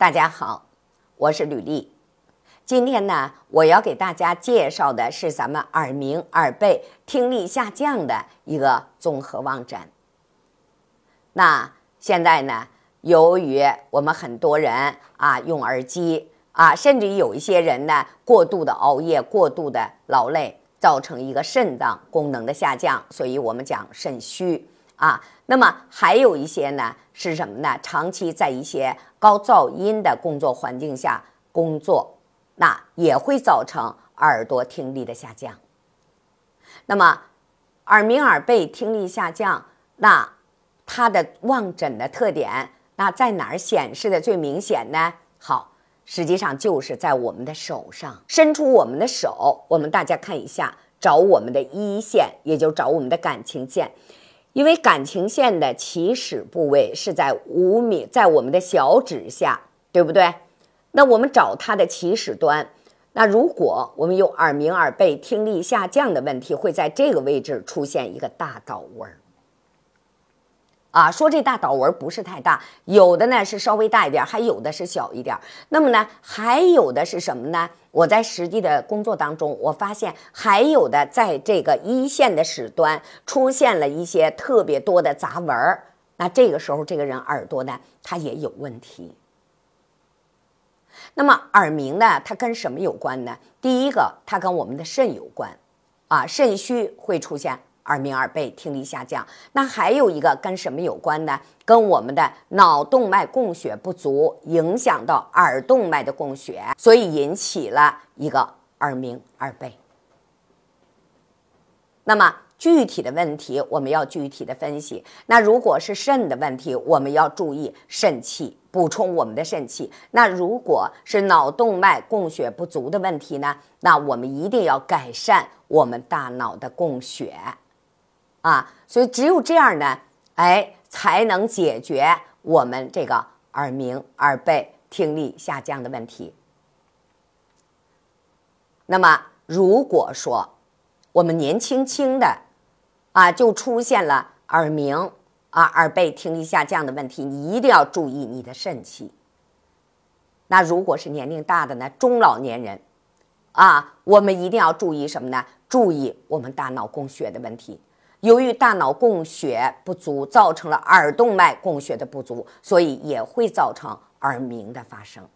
大家好，我是吕丽。今天呢，我要给大家介绍的是咱们耳鸣、耳背、听力下降的一个综合望诊。那现在呢，由于我们很多人啊用耳机啊，甚至有一些人呢过度的熬夜、过度的劳累，造成一个肾脏功能的下降，所以我们讲肾虚啊。那么还有一些呢是什么呢？长期在一些高噪音的工作环境下工作，那也会造成耳朵听力的下降。那么耳鸣、耳背、听力下降，那它的望诊的特点，那在哪儿显示的最明显呢？好，实际上就是在我们的手上，伸出我们的手，我们大家看一下，找我们的一线，也就找我们的感情线。因为感情线的起始部位是在五米，在我们的小指下，对不对？那我们找它的起始端。那如果我们有耳鸣、耳背、听力下降的问题，会在这个位置出现一个大倒纹。啊，说这大倒纹不是太大，有的呢是稍微大一点，还有的是小一点。那么呢，还有的是什么呢？我在实际的工作当中，我发现还有的在这个一线的始端出现了一些特别多的杂纹儿。那这个时候，这个人耳朵呢，他也有问题。那么耳鸣呢，它跟什么有关呢？第一个，它跟我们的肾有关，啊，肾虚会出现。耳鸣、耳背、听力下降，那还有一个跟什么有关呢？跟我们的脑动脉供血不足，影响到耳动脉的供血，所以引起了一个耳鸣、耳背。那么具体的问题，我们要具体的分析。那如果是肾的问题，我们要注意肾气，补充我们的肾气。那如果是脑动脉供血不足的问题呢？那我们一定要改善我们大脑的供血。啊，所以只有这样呢，哎，才能解决我们这个耳鸣、耳背、听力下降的问题。那么，如果说我们年轻轻的啊，就出现了耳鸣啊、耳背、听力下降的问题，你一定要注意你的肾气。那如果是年龄大的呢，中老年人啊，我们一定要注意什么呢？注意我们大脑供血的问题。由于大脑供血不足，造成了耳动脉供血的不足，所以也会造成耳鸣的发生。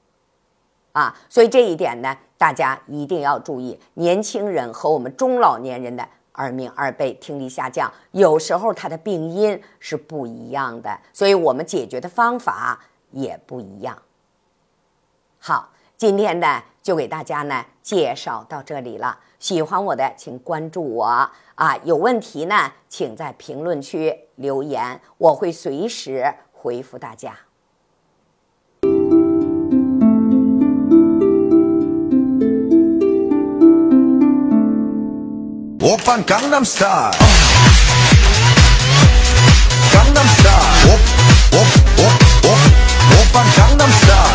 啊，所以这一点呢，大家一定要注意。年轻人和我们中老年人的耳鸣、耳背、听力下降，有时候它的病因是不一样的，所以我们解决的方法也不一样。好，今天呢，就给大家呢介绍到这里了。喜欢我的，请关注我。啊，有问题呢，请在评论区留言，我会随时回复大家。我扮江南 style，江南 style，我我我我我扮江南 style，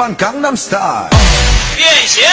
Опан Кангнам Стайл. 变形。